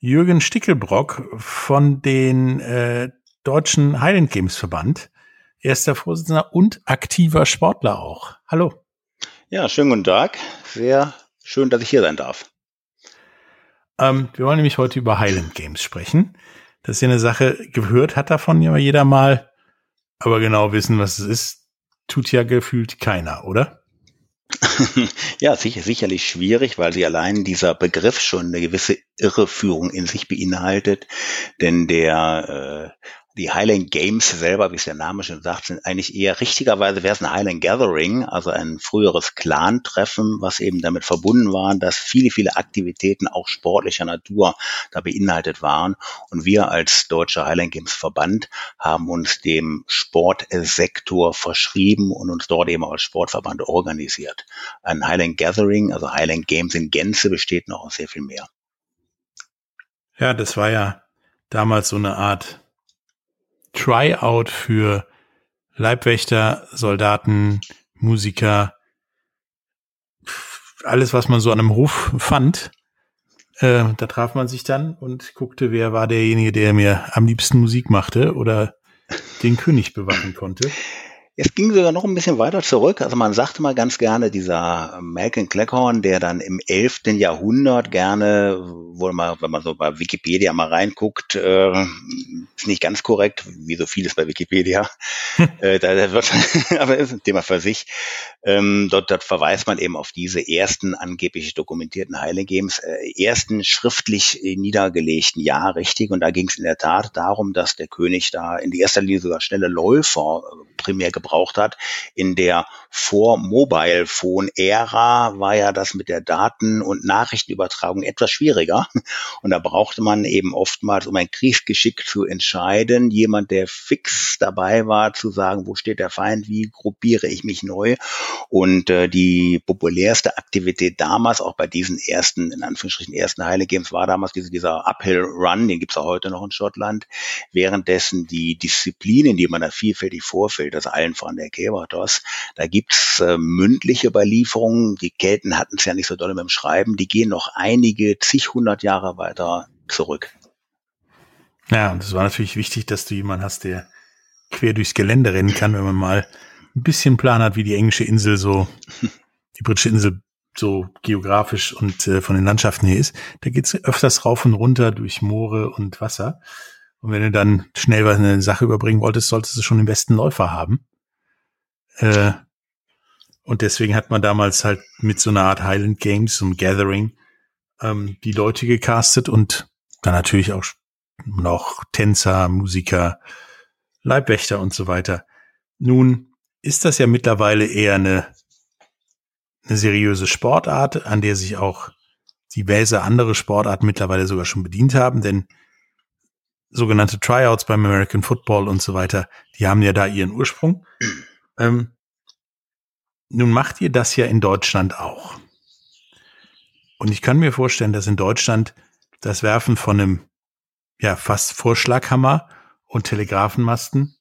Jürgen Stickelbrock von den äh, Deutschen Highland Games Verband. Er ist der Vorsitzender und aktiver Sportler auch. Hallo. Ja, schönen guten Tag. Sehr schön, dass ich hier sein darf. Ähm, wir wollen nämlich heute über Highland Games sprechen. Das ist ja eine Sache, gehört hat davon ja jeder mal, aber genau wissen, was es ist, tut ja gefühlt keiner, oder? ja, sicher, sicherlich schwierig, weil sie allein dieser Begriff schon eine gewisse Irreführung in sich beinhaltet, denn der äh, die Highland Games selber, wie es der Name schon sagt, sind eigentlich eher richtigerweise wäre es ein Highland Gathering, also ein früheres Clan-Treffen, was eben damit verbunden war, dass viele, viele Aktivitäten auch sportlicher Natur da beinhaltet waren. Und wir als Deutscher Highland Games Verband haben uns dem Sportsektor verschrieben und uns dort eben als Sportverband organisiert. Ein Highland Gathering, also Highland Games in Gänze besteht noch aus sehr viel mehr. Ja, das war ja damals so eine Art Tryout für Leibwächter, Soldaten, Musiker, alles, was man so an einem Hof fand. Äh, da traf man sich dann und guckte, wer war derjenige, der mir am liebsten Musik machte oder den König bewachen konnte. Es ging sogar noch ein bisschen weiter zurück. Also man sagte mal ganz gerne, dieser Malcolm Cleckhorn, der dann im 11. Jahrhundert gerne, wo man, wenn man so bei Wikipedia mal reinguckt, äh, ist nicht ganz korrekt, wie so vieles bei Wikipedia. äh, da, da wird, aber ist ein Thema für sich. Ähm, dort, dort verweist man eben auf diese ersten angeblich dokumentierten Heile Games, äh, ersten schriftlich niedergelegten Jahr, richtig. Und da ging es in der Tat darum, dass der König da in die erster Linie sogar schnelle Läufer äh, primär gebraucht gebraucht hat. In der Vor-Mobile-Phone-Ära war ja das mit der Daten- und Nachrichtenübertragung etwas schwieriger. Und da brauchte man eben oftmals, um ein Kriegsgeschick zu entscheiden, jemand, der fix dabei war, zu sagen, wo steht der Feind, wie gruppiere ich mich neu. Und äh, die populärste Aktivität damals, auch bei diesen ersten, in Anführungsstrichen ersten Heile Games, war damals diese, dieser Uphill Run, den gibt's auch heute noch in Schottland, währenddessen die Disziplinen, die man da vielfältig vorfällt, das allen von der Kevatos. Da gibt's äh, mündliche Überlieferungen. Die Kelten hatten es ja nicht so doll mit dem Schreiben. Die gehen noch einige zig hundert Jahre weiter zurück. Ja, und es war natürlich wichtig, dass du jemanden hast, der quer durchs Gelände rennen kann, wenn man mal ein bisschen Plan hat, wie die englische Insel so, die britische Insel so geografisch und äh, von den Landschaften her ist. Da geht's öfters rauf und runter durch Moore und Wasser. Und wenn du dann schnell was eine Sache überbringen wolltest, solltest du schon den besten Läufer haben. Äh, und deswegen hat man damals halt mit so einer Art Highland Games, so einem Gathering, ähm, die Leute gecastet und dann natürlich auch noch Tänzer, Musiker, Leibwächter und so weiter. Nun ist das ja mittlerweile eher eine, eine seriöse Sportart, an der sich auch diverse andere Sportarten mittlerweile sogar schon bedient haben, denn sogenannte Tryouts beim American Football und so weiter, die haben ja da ihren Ursprung. Ähm, nun macht ihr das ja in Deutschland auch. Und ich kann mir vorstellen, dass in Deutschland das Werfen von einem, ja, fast Vorschlaghammer und Telegrafenmasten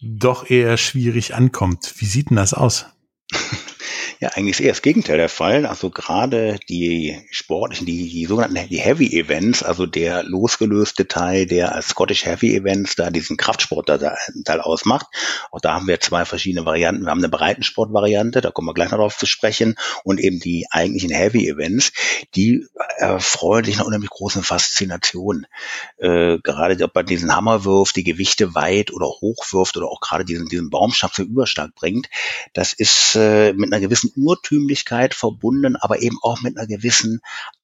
doch eher schwierig ankommt. Wie sieht denn das aus? Ja, eigentlich ist eher das Gegenteil der Fall. Also gerade die sportlichen, die, die sogenannten die Heavy Events, also der losgelöste Teil, der als Scottish Heavy Events da diesen Kraftsportteil ausmacht. Auch da haben wir zwei verschiedene Varianten. Wir haben eine Breitensportvariante, da kommen wir gleich noch drauf zu sprechen, und eben die eigentlichen Heavy Events, die erfreuen sich einer unheimlich großen Faszination. Äh, gerade ob man diesen Hammer wirft, die Gewichte weit oder hoch wirft oder auch gerade diesen, diesen Baumstab zum Überschlag bringt, das ist äh, mit einer gewissen Urtümlichkeit verbunden, aber eben auch mit einer gewissen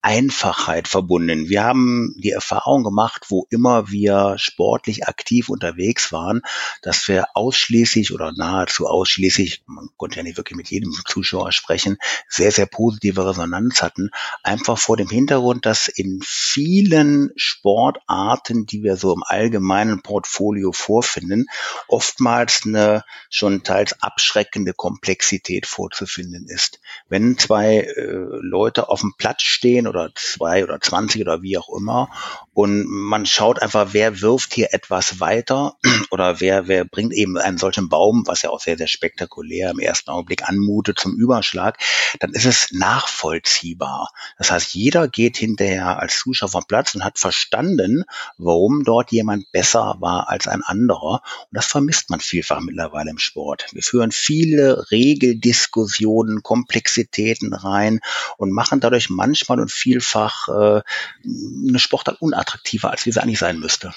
Einfachheit verbunden. Wir haben die Erfahrung gemacht, wo immer wir sportlich aktiv unterwegs waren, dass wir ausschließlich oder nahezu ausschließlich, man konnte ja nicht wirklich mit jedem Zuschauer sprechen, sehr, sehr positive Resonanz hatten. Einfach vor dem Hintergrund, dass in vielen Sportarten, die wir so im allgemeinen Portfolio vorfinden, oftmals eine schon teils abschreckende Komplexität vorzufinden ist. Wenn zwei äh, Leute auf dem Platz stehen oder zwei oder zwanzig oder wie auch immer. Und man schaut einfach, wer wirft hier etwas weiter oder wer, wer bringt eben einen solchen Baum, was ja auch sehr, sehr spektakulär im ersten Augenblick anmutet, zum Überschlag, dann ist es nachvollziehbar. Das heißt, jeder geht hinterher als Zuschauer vom Platz und hat verstanden, warum dort jemand besser war als ein anderer. Und das vermisst man vielfach mittlerweile im Sport. Wir führen viele Regeldiskussionen, Komplexitäten rein und machen dadurch manchmal und vielfach äh, eine Sportart unattraktiver, als wie sie eigentlich sein müsste.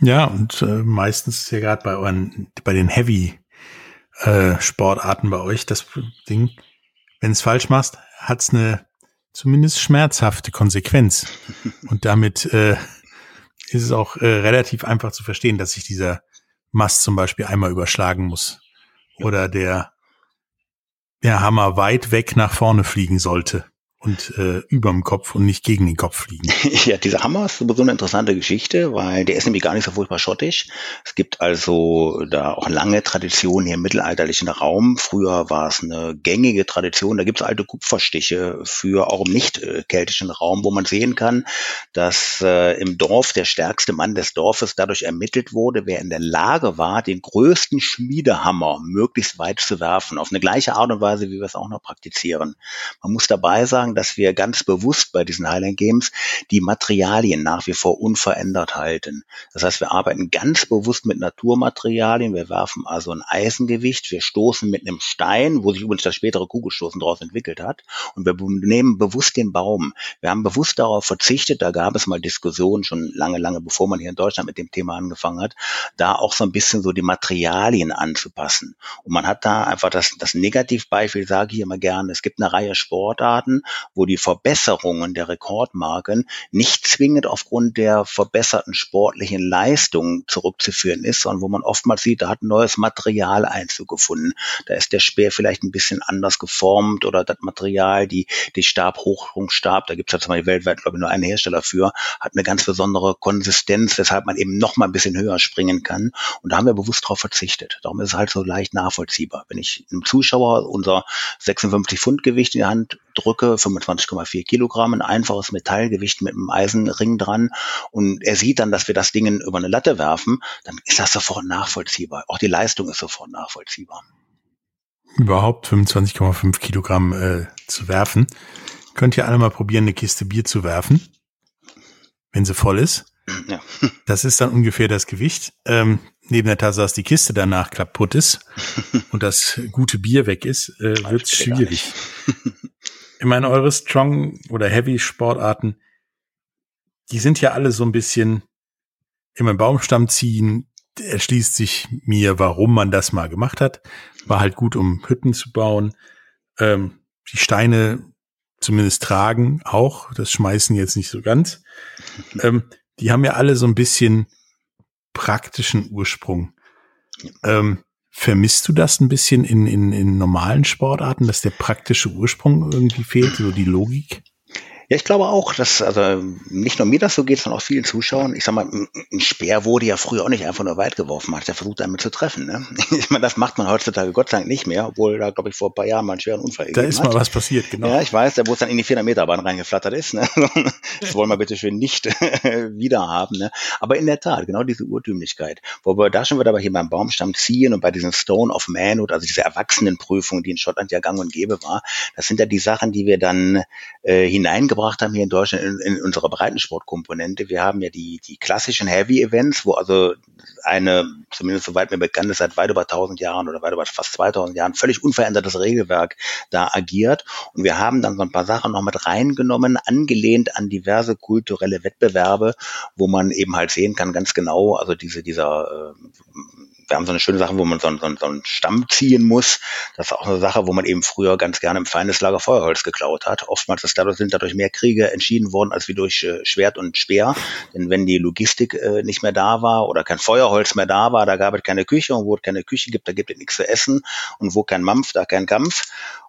Ja, und äh, meistens ist ja gerade bei euren, bei den Heavy äh, Sportarten bei euch das Ding, wenn es falsch machst, hat's eine zumindest schmerzhafte Konsequenz. Und damit äh, ist es auch äh, relativ einfach zu verstehen, dass sich dieser Mast zum Beispiel einmal überschlagen muss. Oder der, der Hammer weit weg nach vorne fliegen sollte und äh, überm Kopf und nicht gegen den Kopf fliegen. Ja, dieser Hammer ist sowieso eine interessante Geschichte, weil der ist nämlich gar nicht so furchtbar schottisch. Es gibt also da auch lange Tradition hier im mittelalterlichen Raum. Früher war es eine gängige Tradition. Da gibt es alte Kupferstiche für auch im nicht äh, Raum, wo man sehen kann, dass äh, im Dorf der stärkste Mann des Dorfes dadurch ermittelt wurde, wer in der Lage war, den größten Schmiedehammer möglichst weit zu werfen. Auf eine gleiche Art und Weise, wie wir es auch noch praktizieren. Man muss dabei sagen, dass wir ganz bewusst bei diesen Highland Games die Materialien nach wie vor unverändert halten. Das heißt, wir arbeiten ganz bewusst mit Naturmaterialien. Wir werfen also ein Eisengewicht. Wir stoßen mit einem Stein, wo sich übrigens das spätere Kugelstoßen daraus entwickelt hat. Und wir nehmen bewusst den Baum. Wir haben bewusst darauf verzichtet. Da gab es mal Diskussionen schon lange, lange bevor man hier in Deutschland mit dem Thema angefangen hat, da auch so ein bisschen so die Materialien anzupassen. Und man hat da einfach das, das Negativbeispiel, sage ich immer gerne. Es gibt eine Reihe Sportarten, wo die Verbesserungen der Rekordmarken nicht zwingend aufgrund der verbesserten sportlichen Leistung zurückzuführen ist, sondern wo man oftmals sieht, da hat neues Material Einzug gefunden. Da ist der Speer vielleicht ein bisschen anders geformt oder das Material, die, die Stabhochsprungstab, da gibt es ja zum Beispiel weltweit, glaube ich, nur einen Hersteller für, hat eine ganz besondere Konsistenz, weshalb man eben noch mal ein bisschen höher springen kann. Und da haben wir bewusst darauf verzichtet. Darum ist es halt so leicht nachvollziehbar. Wenn ich einem Zuschauer unser 56 Pfund Gewicht in die Hand drücke, 25,4 Kilogramm, ein einfaches Metallgewicht mit einem Eisenring dran und er sieht dann, dass wir das Ding über eine Latte werfen, dann ist das sofort nachvollziehbar. Auch die Leistung ist sofort nachvollziehbar. Überhaupt 25,5 Kilogramm äh, zu werfen. Könnt ihr alle mal probieren, eine Kiste Bier zu werfen, wenn sie voll ist. Ja. Das ist dann ungefähr das Gewicht. Ähm, neben der Tatsache, dass die Kiste danach kaputt ist und das gute Bier weg ist, äh, wird es schwierig. Ich meine, eure Strong oder Heavy Sportarten, die sind ja alle so ein bisschen immer im Baumstamm ziehen. Erschließt sich mir, warum man das mal gemacht hat. War halt gut, um Hütten zu bauen. Ähm, die Steine zumindest tragen auch. Das schmeißen jetzt nicht so ganz. Ähm, die haben ja alle so ein bisschen praktischen Ursprung. Ähm, Vermisst du das ein bisschen in, in, in normalen Sportarten, dass der praktische Ursprung irgendwie fehlt, so die Logik? Ja, ich glaube auch, dass also nicht nur mir das so geht, sondern auch vielen Zuschauern. Ich sag mal, ein Speer wurde ja früher auch nicht einfach nur weit geworfen, man hat ja versucht, damit zu treffen. Ne? Ich meine, das macht man heutzutage Gott sei Dank nicht mehr, obwohl da, glaube ich, vor ein paar Jahren mal einen schweren Unfall Da ist mal was passiert, genau. Ja, ich weiß, da wo es dann in die 400 Meter Bahn reingeflattert ist. Ne? Das wollen wir bitte schön nicht wieder haben. Ne? Aber in der Tat, genau diese Urtümlichkeit. Wo wir da schon wieder aber hier beim Baumstamm ziehen und bei diesen Stone of Manhood, also diese Erwachsenenprüfung, die in Schottland ja gang und gäbe war, das sind ja die Sachen, die wir dann äh, hineingebracht haben hier in Deutschland in, in unserer Breitensportkomponente. Wir haben ja die, die klassischen Heavy Events, wo also eine, zumindest soweit mir bekannt ist, seit weit über 1000 Jahren oder weit über fast 2000 Jahren völlig unverändertes Regelwerk da agiert. Und wir haben dann so ein paar Sachen noch mit reingenommen, angelehnt an diverse kulturelle Wettbewerbe, wo man eben halt sehen kann, ganz genau, also diese, dieser äh, wir haben so eine schöne Sache, wo man so, so, so einen Stamm ziehen muss. Das ist auch eine Sache, wo man eben früher ganz gerne im Feindeslager Feuerholz geklaut hat. Oftmals ist dadurch, sind dadurch mehr Kriege entschieden worden, als wie durch äh, Schwert und Speer. Denn wenn die Logistik äh, nicht mehr da war oder kein Feuerholz mehr da war, da gab es keine Küche und wo es keine Küche gibt, da gibt es nichts zu essen und wo kein Mampf, da kein Kampf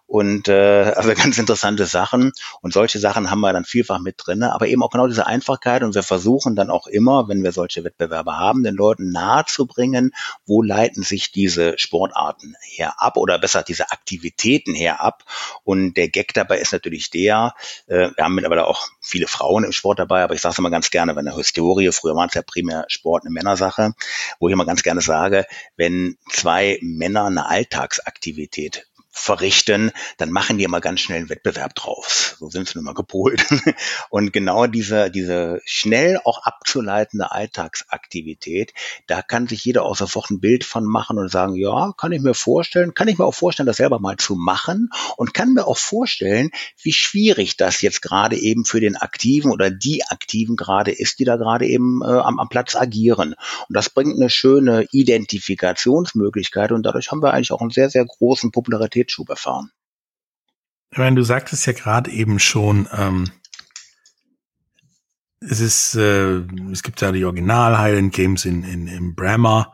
und äh, also ganz interessante Sachen. Und solche Sachen haben wir dann vielfach mit drinne, aber eben auch genau diese Einfachkeit. Und wir versuchen dann auch immer, wenn wir solche Wettbewerbe haben, den Leuten nahezubringen, wo leiten sich diese Sportarten her ab oder besser diese Aktivitäten her ab. Und der Gag dabei ist natürlich der, äh, wir haben mittlerweile auch viele Frauen im Sport dabei, aber ich sage es immer ganz gerne, wenn eine Historie, früher war es ja primär Sport eine Männersache, wo ich immer ganz gerne sage, wenn zwei Männer eine Alltagsaktivität verrichten, dann machen die immer ganz schnell einen Wettbewerb drauf. So sind sie nun mal gepolt. Und genau diese, diese schnell auch abzuleitende Alltagsaktivität, da kann sich jeder auch sofort ein Bild von machen und sagen, ja, kann ich mir vorstellen, kann ich mir auch vorstellen, das selber mal zu machen und kann mir auch vorstellen, wie schwierig das jetzt gerade eben für den Aktiven oder die Aktiven gerade ist, die da gerade eben äh, am, am Platz agieren. Und das bringt eine schöne Identifikationsmöglichkeit und dadurch haben wir eigentlich auch einen sehr, sehr großen Popularität Schlittschuh erfahren. Ich meine, du sagtest ja gerade eben schon, ähm, es ist, äh, es gibt ja die Original Highland Games in, in, in Brammer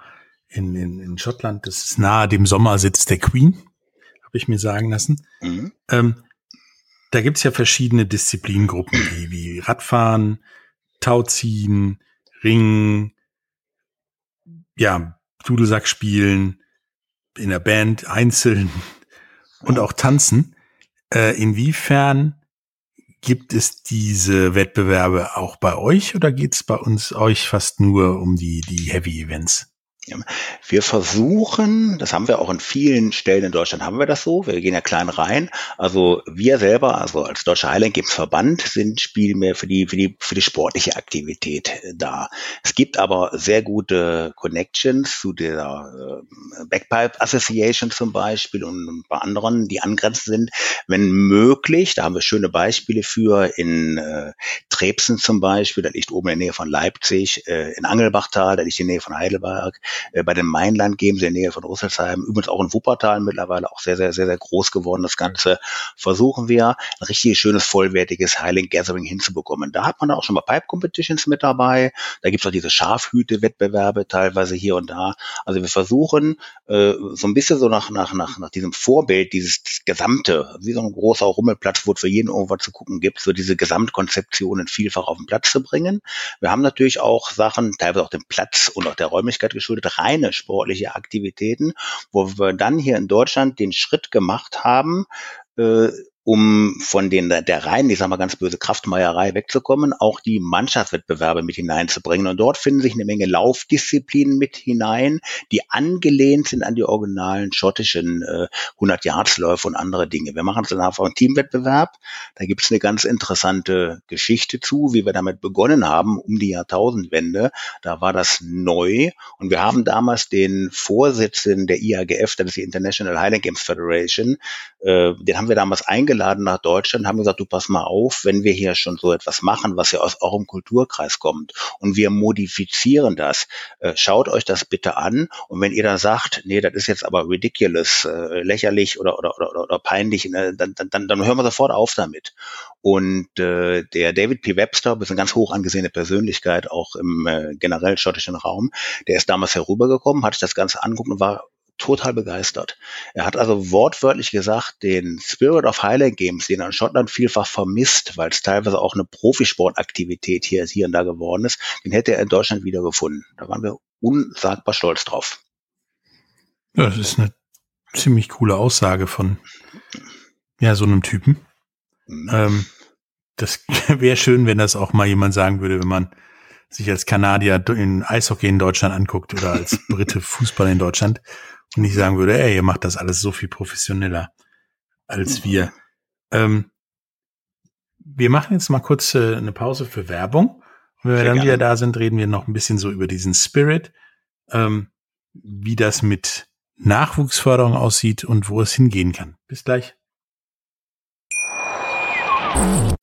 in, in, in Schottland. Das ist nahe dem Sommersitz der Queen, habe ich mir sagen lassen. Mhm. Ähm, da gibt's ja verschiedene Disziplinengruppen, wie, wie Radfahren, Tauziehen, Ringen, ja, Dudelsack spielen, in der Band einzeln, und auch tanzen. Äh, inwiefern gibt es diese Wettbewerbe auch bei euch oder geht es bei uns euch fast nur um die, die Heavy Events? Wir versuchen, das haben wir auch in vielen Stellen in Deutschland haben wir das so, wir gehen ja klein rein. Also wir selber, also als Deutscher Highland Games Verband, sind Spiel mehr für die, für die, für die sportliche Aktivität äh, da. Es gibt aber sehr gute Connections zu der äh, Backpipe Association zum Beispiel und ein paar anderen, die angrenzend sind. Wenn möglich, da haben wir schöne Beispiele für in äh, Trebsen zum Beispiel, da liegt oben in der Nähe von Leipzig, äh, in Angelbachtal, da liegt in der Nähe von Heidelberg, bei den Mainland Games in der Nähe von Rüsselsheim, übrigens auch in Wuppertal mittlerweile auch sehr, sehr, sehr, sehr groß geworden. Das Ganze versuchen wir, ein richtig schönes, vollwertiges Highland Gathering hinzubekommen. Da hat man auch schon mal Pipe Competitions mit dabei. Da gibt es auch diese Schafhüte-Wettbewerbe teilweise hier und da. Also wir versuchen äh, so ein bisschen so nach, nach, nach, nach diesem Vorbild, dieses Gesamte, wie so ein großer Rummelplatz, wo es für jeden irgendwas zu gucken gibt, so diese Gesamtkonzeptionen vielfach auf den Platz zu bringen. Wir haben natürlich auch Sachen, teilweise auch dem Platz und auch der Räumlichkeit geschuldet, mit reine sportliche Aktivitäten, wo wir dann hier in Deutschland den Schritt gemacht haben, äh, um von den, der reinen, ich sag mal ganz böse Kraftmeierei wegzukommen, auch die Mannschaftswettbewerbe mit hineinzubringen. Und dort finden sich eine Menge Laufdisziplinen mit hinein, die angelehnt sind an die originalen schottischen äh, 100-Yards-Läufe und andere Dinge. Wir machen es dann einfach einen Teamwettbewerb. Da gibt es eine ganz interessante Geschichte zu, wie wir damit begonnen haben, um die Jahrtausendwende. Da war das neu. Und wir haben damals den Vorsitzenden der IAGF, das ist die International Highland Games Federation, äh, den haben wir damals eingeladen eingeladen nach Deutschland, haben gesagt, du pass mal auf, wenn wir hier schon so etwas machen, was ja aus eurem Kulturkreis kommt und wir modifizieren das, äh, schaut euch das bitte an und wenn ihr dann sagt, nee, das ist jetzt aber ridiculous, äh, lächerlich oder, oder, oder, oder peinlich, ne, dann, dann, dann hören wir sofort auf damit. Und äh, der David P. Webster, ist eine ganz hoch angesehene Persönlichkeit, auch im äh, generell schottischen Raum, der ist damals herübergekommen, hat sich das Ganze angeguckt und war total begeistert. Er hat also wortwörtlich gesagt, den Spirit of Highland Games, den er in Schottland vielfach vermisst, weil es teilweise auch eine Profisportaktivität hier, hier und da geworden ist, den hätte er in Deutschland wiedergefunden. Da waren wir unsagbar stolz drauf. Ja, das ist eine ziemlich coole Aussage von ja, so einem Typen. Mhm. Ähm, das wäre schön, wenn das auch mal jemand sagen würde, wenn man sich als Kanadier in Eishockey in Deutschland anguckt oder als Brite Fußball in Deutschland und nicht sagen würde, ey, ihr macht das alles so viel professioneller als wir. Ähm, wir machen jetzt mal kurz äh, eine Pause für Werbung. Und wenn wir Sehr dann gerne. wieder da sind, reden wir noch ein bisschen so über diesen Spirit, ähm, wie das mit Nachwuchsförderung aussieht und wo es hingehen kann. Bis gleich.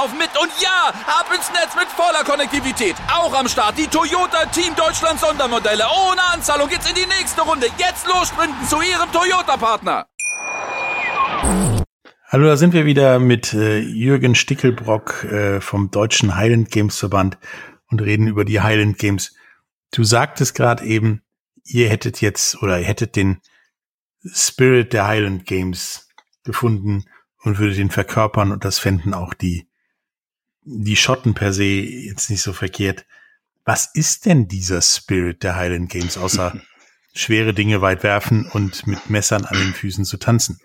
laufen mit und ja, ab ins Netz mit voller Konnektivität. Auch am Start die Toyota Team Deutschland Sondermodelle. Ohne Anzahlung geht's in die nächste Runde. Jetzt los sprinten zu Ihrem Toyota-Partner. Hallo, da sind wir wieder mit äh, Jürgen Stickelbrock äh, vom Deutschen Highland Games Verband und reden über die Highland Games. Du sagtest gerade eben, ihr hättet jetzt oder ihr hättet den Spirit der Highland Games gefunden und würdet ihn verkörpern und das fänden auch die die Schotten per se jetzt nicht so verkehrt. Was ist denn dieser Spirit der Highland Games, außer schwere Dinge weit werfen und mit Messern an den Füßen zu tanzen?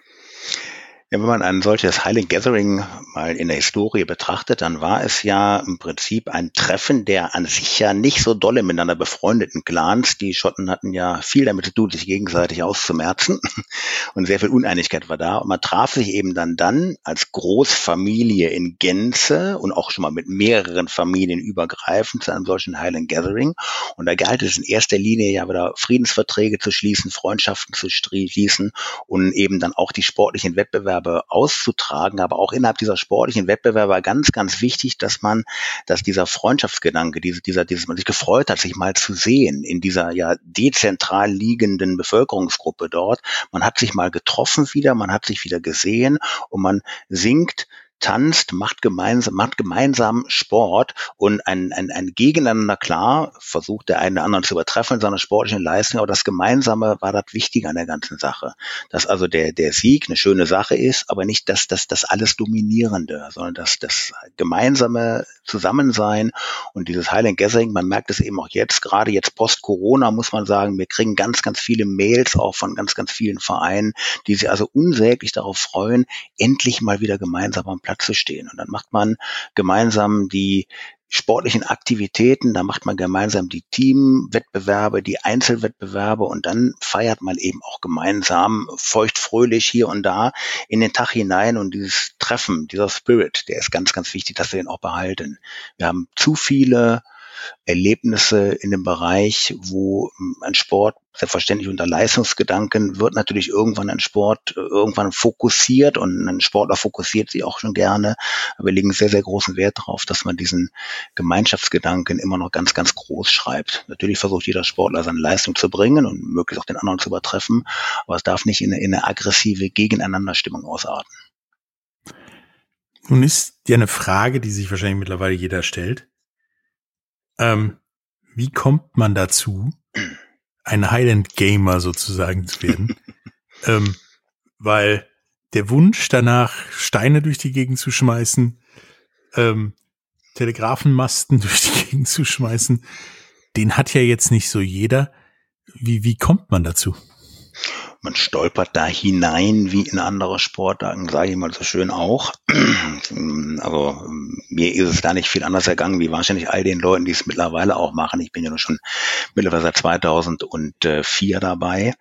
Ja, wenn man ein solches Highland Gathering mal in der Historie betrachtet, dann war es ja im Prinzip ein Treffen der an sich ja nicht so dolle miteinander befreundeten Clans. Die Schotten hatten ja viel damit zu tun, sich gegenseitig auszumerzen und sehr viel Uneinigkeit war da. Und man traf sich eben dann dann als Großfamilie in Gänze und auch schon mal mit mehreren Familien übergreifend zu einem solchen Highland Gathering. Und da galt es in erster Linie ja wieder Friedensverträge zu schließen, Freundschaften zu schließen und eben dann auch die sportlichen Wettbewerbe Wettbewerbe auszutragen, aber auch innerhalb dieser sportlichen Wettbewerbe ganz, ganz wichtig, dass man, dass dieser Freundschaftsgedanke, diese, dieser, dieses man sich gefreut hat, sich mal zu sehen in dieser ja dezentral liegenden Bevölkerungsgruppe dort. Man hat sich mal getroffen wieder, man hat sich wieder gesehen und man singt tanzt, macht gemeinsam, macht gemeinsam Sport und ein, ein, ein Gegeneinander, klar, versucht der eine anderen zu übertreffen in seiner sportlichen Leistung, aber das Gemeinsame war das Wichtige an der ganzen Sache. Dass also der, der Sieg eine schöne Sache ist, aber nicht das, das, das alles Dominierende, sondern das, das gemeinsame Zusammensein und dieses Highland Gathering, man merkt es eben auch jetzt, gerade jetzt post-Corona muss man sagen, wir kriegen ganz, ganz viele Mails auch von ganz, ganz vielen Vereinen, die sich also unsäglich darauf freuen, endlich mal wieder gemeinsam am Platz zu stehen. Und dann macht man gemeinsam die sportlichen Aktivitäten, da macht man gemeinsam die Teamwettbewerbe, die Einzelwettbewerbe und dann feiert man eben auch gemeinsam feuchtfröhlich hier und da in den Tag hinein und dieses Treffen, dieser Spirit, der ist ganz, ganz wichtig, dass wir den auch behalten. Wir haben zu viele Erlebnisse in dem Bereich, wo hm, ein Sport selbstverständlich unter Leistungsgedanken wird natürlich irgendwann ein Sport äh, irgendwann fokussiert und ein Sportler fokussiert sich auch schon gerne. Aber wir legen sehr, sehr großen Wert darauf, dass man diesen Gemeinschaftsgedanken immer noch ganz, ganz groß schreibt. Natürlich versucht jeder Sportler seine Leistung zu bringen und möglichst auch den anderen zu übertreffen, aber es darf nicht in eine, in eine aggressive Gegeneinanderstimmung ausarten. Nun ist ja eine Frage, die sich wahrscheinlich mittlerweile jeder stellt. Ähm, wie kommt man dazu, ein Highland Gamer sozusagen zu werden? ähm, weil der Wunsch danach, Steine durch die Gegend zu schmeißen, ähm, Telegrafenmasten durch die Gegend zu schmeißen, den hat ja jetzt nicht so jeder. Wie, wie kommt man dazu? Man stolpert da hinein wie in andere Sportarten, sage ich mal so schön auch. Aber mir ist es da nicht viel anders ergangen, wie wahrscheinlich all den Leuten, die es mittlerweile auch machen. Ich bin ja nur schon mittlerweile seit 2004 dabei.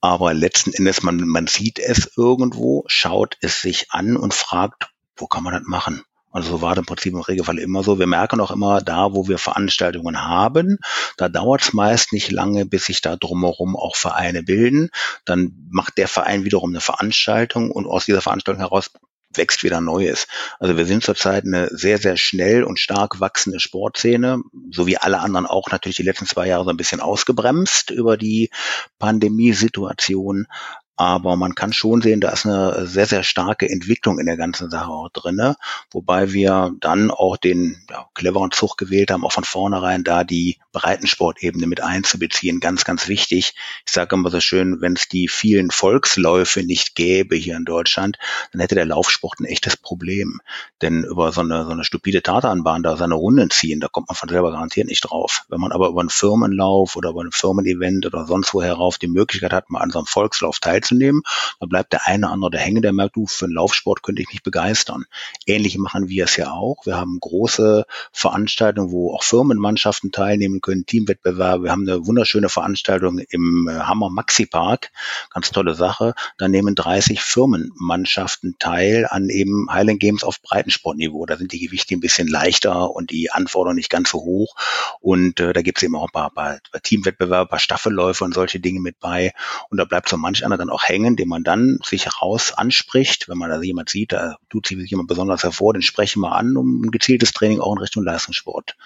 Aber letzten Endes, man, man sieht es irgendwo, schaut es sich an und fragt, wo kann man das machen? Also so war im Prinzip im Regelfall immer so. Wir merken auch immer da, wo wir Veranstaltungen haben, da dauert es meist nicht lange, bis sich da drumherum auch Vereine bilden. Dann macht der Verein wiederum eine Veranstaltung und aus dieser Veranstaltung heraus wächst wieder Neues. Also wir sind zurzeit eine sehr, sehr schnell und stark wachsende Sportszene, so wie alle anderen auch natürlich die letzten zwei Jahre so ein bisschen ausgebremst über die Pandemiesituation. Aber man kann schon sehen, da ist eine sehr, sehr starke Entwicklung in der ganzen Sache auch drinne, wobei wir dann auch den ja, cleveren Zug gewählt haben, auch von vornherein da die Breitensportebene mit einzubeziehen. Ganz, ganz wichtig. Ich sage immer so schön, wenn es die vielen Volksläufe nicht gäbe hier in Deutschland, dann hätte der Laufsport ein echtes Problem. Denn über so eine, so eine stupide Tatanbahn da seine Runden ziehen, da kommt man von selber garantiert nicht drauf. Wenn man aber über einen Firmenlauf oder über ein Firmenevent oder sonst wo herauf die Möglichkeit hat, mal an so einem Volkslauf teilzunehmen, teilzunehmen. Da bleibt der eine oder andere der hängen, der merkt, du, für einen Laufsport könnte ich mich begeistern. Ähnlich machen wir es ja auch. Wir haben große Veranstaltungen, wo auch Firmenmannschaften teilnehmen können, Teamwettbewerbe. Wir haben eine wunderschöne Veranstaltung im äh, Hammer Maxi Park. Ganz tolle Sache. Da nehmen 30 Firmenmannschaften teil an eben Highland Games auf Breitensportniveau. Da sind die Gewichte ein bisschen leichter und die Anforderungen nicht ganz so hoch. Und äh, da gibt es eben auch ein paar, paar, paar Teamwettbewerbe, ein paar Staffelläufe und solche Dinge mit bei. Und da bleibt so manch einer dann auch auch hängen, den man dann sich raus anspricht. Wenn man da jemand sieht, da tut sich jemand besonders hervor, den sprechen wir an, um ein gezieltes Training auch in Richtung Leistungssport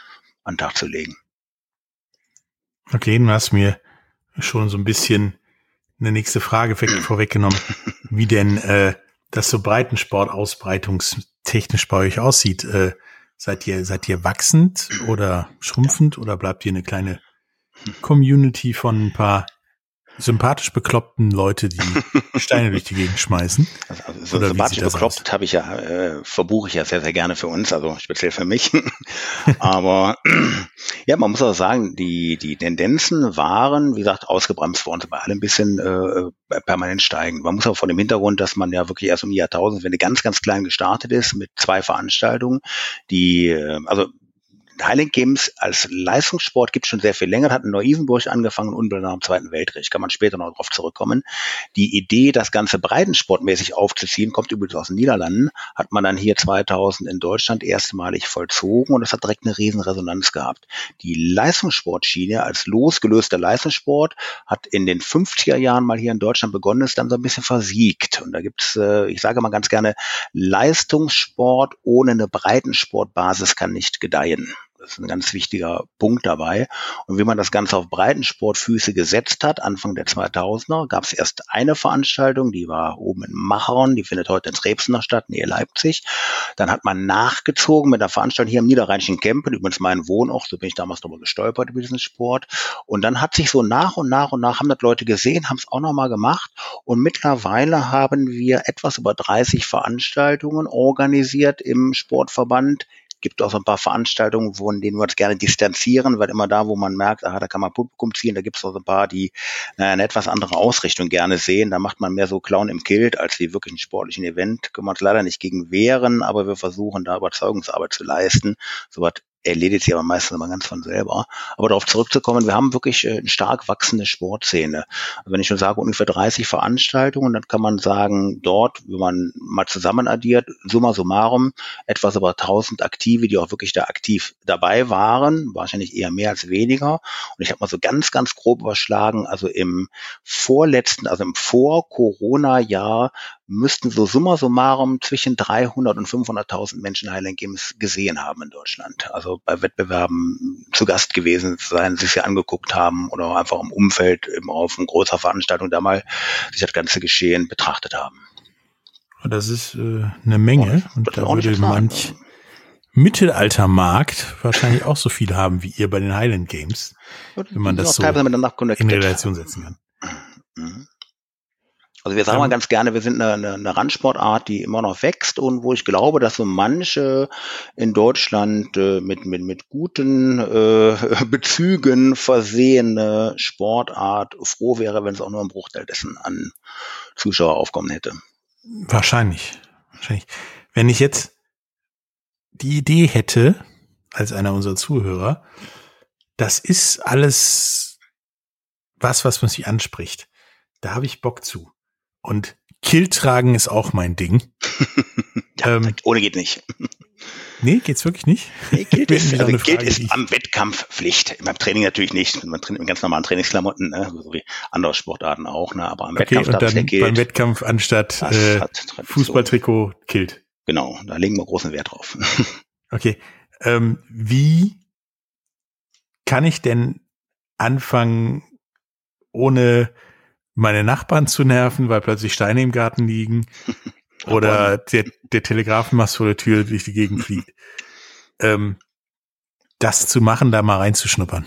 an den Tag zu legen. Okay, du hast mir schon so ein bisschen eine nächste Frage vorweggenommen, wie denn äh, das so Breitensport ausbreitungstechnisch bei euch aussieht. Äh, seid ihr seid ihr wachsend oder schrumpfend oder bleibt ihr eine kleine Community von ein paar sympathisch bekloppten Leute, die Steine durch die Gegend schmeißen. Also, also so sympathisch bekloppt habe ich ja, äh, verbuche ich ja sehr, sehr gerne für uns, also speziell für mich. Aber ja, man muss auch sagen, die, die Tendenzen waren, wie gesagt, ausgebremst uns bei alle ein bisschen äh, permanent steigen. Man muss auch vor dem Hintergrund, dass man ja wirklich erst um die Jahrtausendwende ganz, ganz klein gestartet ist mit zwei Veranstaltungen, die, äh, also Highland Games als Leistungssport gibt schon sehr viel länger, hat in Neu-Isenburg angefangen, unmittelbar nach dem Zweiten Weltkrieg, kann man später noch darauf zurückkommen. Die Idee, das Ganze breitensportmäßig aufzuziehen, kommt übrigens aus den Niederlanden, hat man dann hier 2000 in Deutschland erstmalig vollzogen und das hat direkt eine riesen Resonanz gehabt. Die Leistungssportschiene als losgelöster Leistungssport hat in den 50er Jahren mal hier in Deutschland begonnen, ist dann so ein bisschen versiegt. Und da gibt's, äh, ich sage mal ganz gerne, Leistungssport ohne eine Breitensportbasis kann nicht gedeihen. Das ist ein ganz wichtiger Punkt dabei. Und wie man das Ganze auf Breitensportfüße gesetzt hat, Anfang der 2000er, gab es erst eine Veranstaltung, die war oben in Machern, die findet heute in Trebsener statt, nähe Leipzig. Dann hat man nachgezogen mit einer Veranstaltung hier im Niederrheinischen Kempen, übrigens mein Wohnort, so bin ich damals darüber gestolpert über diesen Sport. Und dann hat sich so nach und nach und nach, haben das Leute gesehen, haben es auch nochmal gemacht. Und mittlerweile haben wir etwas über 30 Veranstaltungen organisiert im Sportverband gibt auch so ein paar Veranstaltungen, von denen wir uns gerne distanzieren, weil immer da, wo man merkt, aha, da kann man Publikum ziehen, da gibt es auch so ein paar, die naja, eine etwas andere Ausrichtung gerne sehen. Da macht man mehr so Clown im Kilt als wie wirklich einen sportlichen Event. Können wir uns leider nicht gegen wehren, aber wir versuchen da Überzeugungsarbeit zu leisten. So was erledigt sich aber meistens immer ganz von selber. Aber darauf zurückzukommen, wir haben wirklich äh, eine stark wachsende Sportszene. Also wenn ich schon sage, ungefähr 30 Veranstaltungen, dann kann man sagen, dort, wenn man mal zusammen addiert, summa summarum, etwas über 1000 Aktive, die auch wirklich da aktiv dabei waren, wahrscheinlich eher mehr als weniger. Und ich habe mal so ganz, ganz grob überschlagen, also im vorletzten, also im Vor-Corona-Jahr müssten so summa summarum zwischen 300 und 500.000 Menschen Highland Games gesehen haben in Deutschland. Also bei Wettbewerben zu Gast gewesen sein, sich sie angeguckt haben oder einfach im Umfeld eben auf einer großer Veranstaltung da mal sich das ganze Geschehen betrachtet haben. Das ist äh, eine Menge und, und da würde manch Mittelaltermarkt wahrscheinlich auch so viel haben wie ihr bei den Highland Games, wenn man das so in Relation setzen kann. Mhm. Also wir sagen mal ganz gerne, wir sind eine, eine, eine Randsportart, die immer noch wächst und wo ich glaube, dass so manche in Deutschland äh, mit, mit, mit guten äh, Bezügen versehene Sportart froh wäre, wenn es auch nur ein Bruchteil dessen an Zuschauer aufkommen hätte. Wahrscheinlich. Wahrscheinlich. Wenn ich jetzt die Idee hätte, als einer unserer Zuhörer, das ist alles was, was man sich anspricht. Da habe ich Bock zu. Und Kill tragen ist auch mein Ding. ja, ähm, ohne geht nicht. Nee, geht's wirklich nicht? Nee, gilt ist, also gilt ist am Wettkampf Pflicht. Beim Training natürlich nicht. Man trainiert mit ganz normalen Trainingsklamotten, ne? so wie andere Sportarten auch, ne? aber am okay, Wettkampf und dann gilt. Beim Wettkampf anstatt äh, Fußballtrikot gilt. Genau, da legen wir großen Wert drauf. okay. Ähm, wie kann ich denn anfangen, ohne meine Nachbarn zu nerven, weil plötzlich Steine im Garten liegen oder der, der Telegrafenmast vor der Tür durch die Gegend fliegt. Ähm, das zu machen, da mal reinzuschnuppern.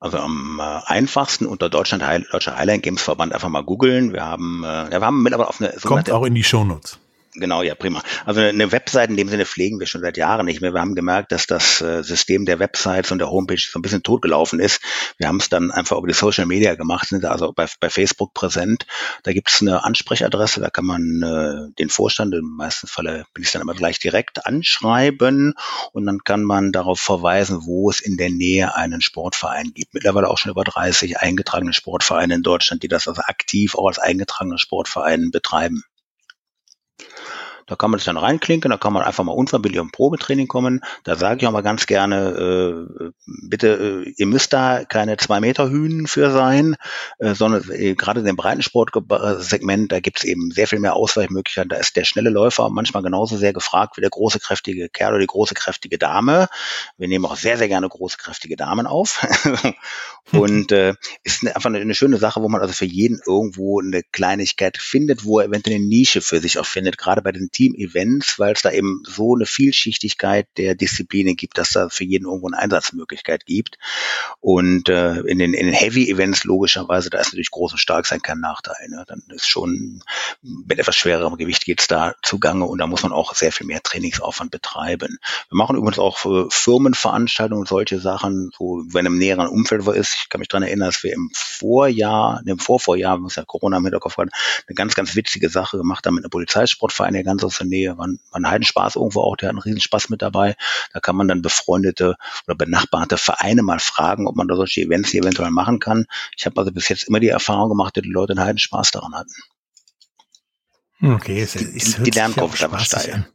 Also am äh, einfachsten unter Deutschland Deutscher Highline Games Verband einfach mal googeln. Wir haben, äh, ja, wir haben mittlerweile auf eine Kommt auch in die Shownotes. Genau, ja, prima. Also eine Website in dem Sinne pflegen wir schon seit Jahren nicht mehr. Wir haben gemerkt, dass das äh, System der Websites und der Homepage so ein bisschen totgelaufen ist. Wir haben es dann einfach über die Social Media gemacht, sind also bei, bei Facebook präsent. Da gibt es eine Ansprechadresse, da kann man äh, den Vorstand, im meisten Falle bin ich dann immer gleich direkt anschreiben und dann kann man darauf verweisen, wo es in der Nähe einen Sportverein gibt. Mittlerweile auch schon über 30 eingetragene Sportvereine in Deutschland, die das also aktiv auch als eingetragene Sportverein betreiben. Da kann man sich dann reinklinken, da kann man einfach mal unverbindlich im Probetraining kommen. Da sage ich auch mal ganz gerne, äh, bitte, äh, ihr müsst da keine zwei Meter Hühnen für sein, äh, sondern äh, gerade in dem Breitensportsegment, da gibt es eben sehr viel mehr Ausweichmöglichkeiten. Da ist der schnelle Läufer manchmal genauso sehr gefragt wie der große, kräftige Kerl oder die große, kräftige Dame. Wir nehmen auch sehr, sehr gerne große, kräftige Damen auf. Und äh, ist eine, einfach eine, eine schöne Sache, wo man also für jeden irgendwo eine Kleinigkeit findet, wo er eventuell eine Nische für sich auch findet, gerade bei den Team-Events, weil es da eben so eine Vielschichtigkeit der Disziplinen gibt, dass da für jeden irgendwo eine Einsatzmöglichkeit gibt. Und äh, in den, in den Heavy-Events logischerweise, da ist natürlich groß und stark sein kein Nachteil. Ne? Dann ist schon mit etwas schwererem Gewicht geht's da zugange und da muss man auch sehr viel mehr Trainingsaufwand betreiben. Wir machen übrigens auch für Firmenveranstaltungen und solche Sachen, so wenn im näheren Umfeld wo ist. Ich kann mich dran erinnern, dass wir im Vorjahr, im Vorvorjahr, muss ja Corona im Hinterkopf hatten, eine ganz, ganz witzige Sache gemacht haben mit einer Polizeisportverein, der ganz Nähe. War ein, war ein Heidenspaß irgendwo auch, der hat einen Riesenspaß mit dabei. Da kann man dann befreundete oder benachbarte Vereine mal fragen, ob man da solche Events eventuell machen kann. Ich habe also bis jetzt immer die Erfahrung gemacht, dass die Leute einen Heidenspaß daran hatten. Okay, es, es die, die Lernkurve aber steil.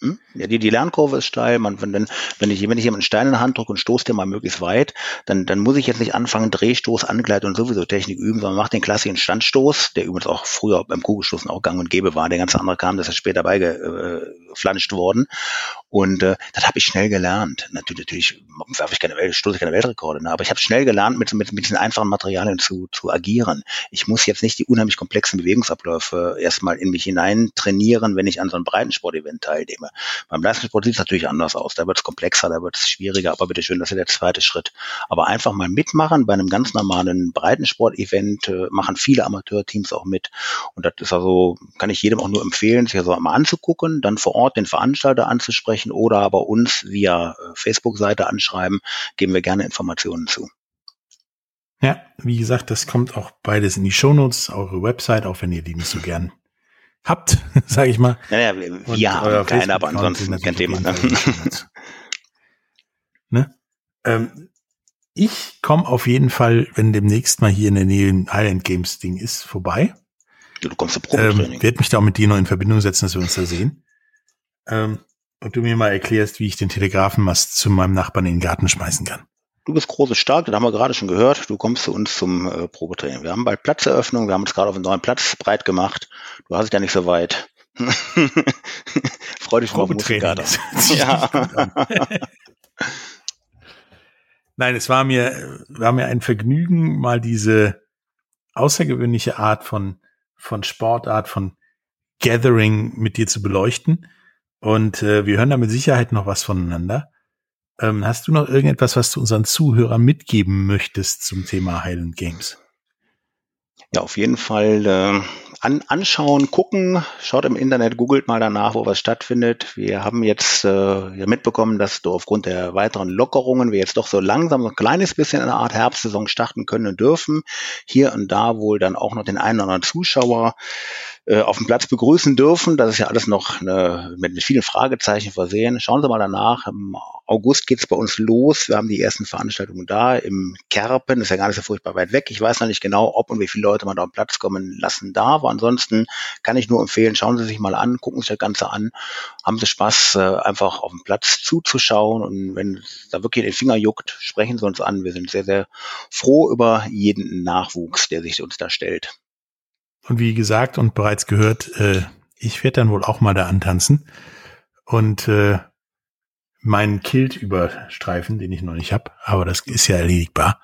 Hm? Ja, die, die Lernkurve ist steil. Man, wenn, wenn ich, wenn ich jemanden Stein in die Hand drücke und stoße den mal möglichst weit, dann, dann muss ich jetzt nicht anfangen, Drehstoß, Angleitung und sowieso Technik üben, sondern mache den klassischen Standstoß, der übrigens auch früher beim Kugelstoßen auch gang und gäbe war. Der ganz andere kam, das ist später beigeflanscht worden. Und äh, das habe ich schnell gelernt. Natürlich, natürlich werfe ich keine Welt, stoße ich keine Weltrekorde, ne? aber ich habe schnell gelernt, mit, mit, mit diesen einfachen Materialien zu, zu agieren. Ich muss jetzt nicht die unheimlich komplexen Bewegungsabläufe erstmal in mich hinein trainieren, wenn ich an so einem Breitensport-Event teilnehme. Beim Leistungssport sieht es natürlich anders aus. Da wird es komplexer, da wird es schwieriger, aber bitteschön, das ist der zweite Schritt. Aber einfach mal mitmachen bei einem ganz normalen Breitensport-Event äh, machen viele Amateurteams auch mit. Und das ist also, kann ich jedem auch nur empfehlen, sich also mal anzugucken, dann vor Ort den Veranstalter anzusprechen oder aber uns via äh, Facebook-Seite anschreiben, geben wir gerne Informationen zu. Ja, wie gesagt, das kommt auch beides in die Shownotes, eure Website, auch wenn ihr die nicht so gern habt, sage ich mal. Naja, wir und haben aber ansonsten kein Thema. Ne? ne? Ähm, ich komme auf jeden Fall, wenn demnächst mal hier in der Nähe ein Island Games Ding ist, vorbei. Du, du kommst zu Probetraining. Ähm, werd mich da auch mit dir noch in Verbindung setzen, dass wir uns da sehen. Ähm, und du mir mal erklärst, wie ich den Telegrafenmast zu meinem Nachbarn in den Garten schmeißen kann. Du bist groß und stark, das haben wir gerade schon gehört. Du kommst zu uns zum äh, Probetraining. Wir haben bald Platzeröffnung, wir haben uns gerade auf einen neuen Platz breit gemacht. Du hast es ja nicht so weit. Freu dich Probetraining. ja. Nein, es war mir, war mir ein Vergnügen, mal diese außergewöhnliche Art von, von Sportart, von Gathering mit dir zu beleuchten. Und äh, wir hören da mit Sicherheit noch was voneinander. Ähm, hast du noch irgendetwas, was du unseren Zuhörern mitgeben möchtest zum Thema Highland Games? Ja, auf jeden Fall äh, an, anschauen, gucken, schaut im Internet, googelt mal danach, wo was stattfindet. Wir haben jetzt äh, ja mitbekommen, dass du aufgrund der weiteren Lockerungen wir jetzt doch so langsam so ein kleines bisschen in einer Art Herbstsaison starten können und dürfen. Hier und da wohl dann auch noch den einen oder anderen Zuschauer äh, auf dem Platz begrüßen dürfen. Das ist ja alles noch eine, mit, mit vielen Fragezeichen versehen. Schauen Sie mal danach. Im August geht's bei uns los. Wir haben die ersten Veranstaltungen da im Kerpen. Ist ja gar nicht so furchtbar weit weg. Ich weiß noch nicht genau, ob und wie viele Leute man da am Platz kommen lassen darf. Ansonsten kann ich nur empfehlen, schauen Sie sich mal an, gucken sich das Ganze an. Haben Sie Spaß, äh, einfach auf dem Platz zuzuschauen. Und wenn da wirklich den Finger juckt, sprechen Sie uns an. Wir sind sehr, sehr froh über jeden Nachwuchs, der sich uns da stellt. Und wie gesagt und bereits gehört, äh, ich werde dann wohl auch mal da antanzen und äh, meinen Kilt überstreifen, den ich noch nicht habe, aber das ist ja erledigbar.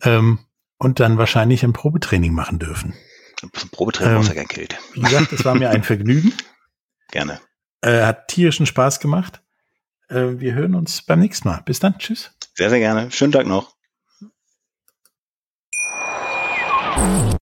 Ähm, und dann wahrscheinlich ein Probetraining machen dürfen. Ein Probetraining ähm, brauchst ja kein Kilt. Wie gesagt, es war mir ein Vergnügen. Gerne. Äh, hat tierischen Spaß gemacht. Äh, wir hören uns beim nächsten Mal. Bis dann. Tschüss. Sehr, sehr gerne. Schönen Tag noch.